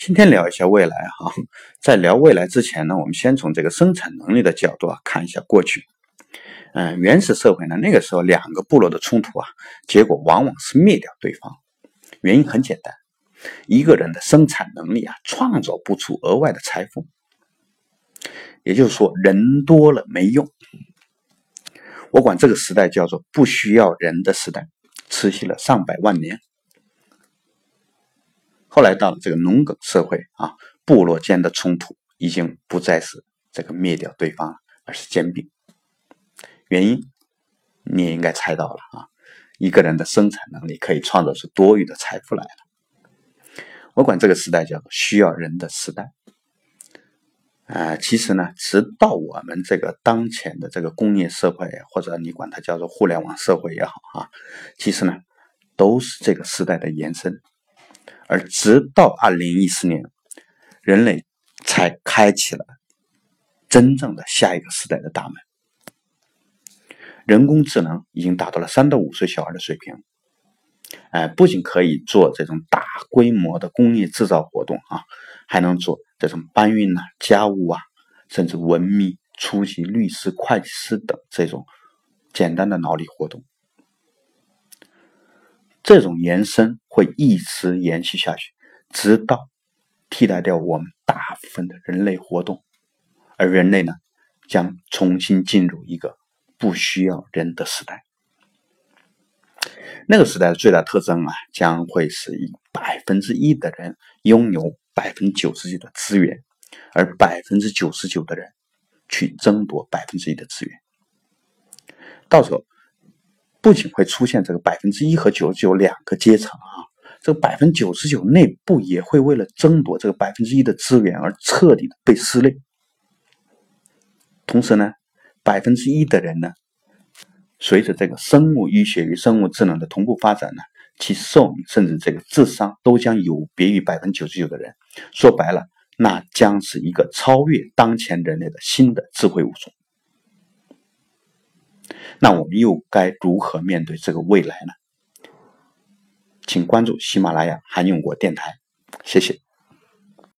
今天聊一下未来哈，在聊未来之前呢，我们先从这个生产能力的角度啊看一下过去。嗯，原始社会呢，那个时候两个部落的冲突啊，结果往往是灭掉对方。原因很简单，一个人的生产能力啊，创造不出额外的财富。也就是说，人多了没用。我管这个时代叫做不需要人的时代，持续了上百万年。后来到了这个农耕社会啊，部落间的冲突已经不再是这个灭掉对方，而是兼并。原因你也应该猜到了啊，一个人的生产能力可以创造出多余的财富来了。我管这个时代叫需要人的时代。啊，其实呢，直到我们这个当前的这个工业社会，或者你管它叫做互联网社会也好啊，其实呢，都是这个时代的延伸。而直到二零一四年，人类才开启了真正的下一个时代的大门。人工智能已经达到了三到五岁小孩的水平，哎，不仅可以做这种大规模的工业制造活动啊，还能做。这种搬运呐、家务啊，甚至文秘、初级律师、会计师等这种简单的脑力活动，这种延伸会一直延续下去，直到替代掉我们大部分的人类活动，而人类呢，将重新进入一个不需要人的时代。那个时代的最大特征啊，将会是以百分之一的人拥有。百分之九十九的资源，而百分之九十九的人去争夺百分之一的资源，到时候不仅会出现这个百分之一和九十九两个阶层啊，这个百分之九十九内部也会为了争夺这个百分之一的资源而彻底的被撕裂。同时呢，百分之一的人呢，随着这个生物医学与生物智能的同步发展呢。其寿命甚至这个智商都将有别于百分之九十九的人。说白了，那将是一个超越当前人类的新的智慧物种。那我们又该如何面对这个未来呢？请关注喜马拉雅韩永国电台，谢谢。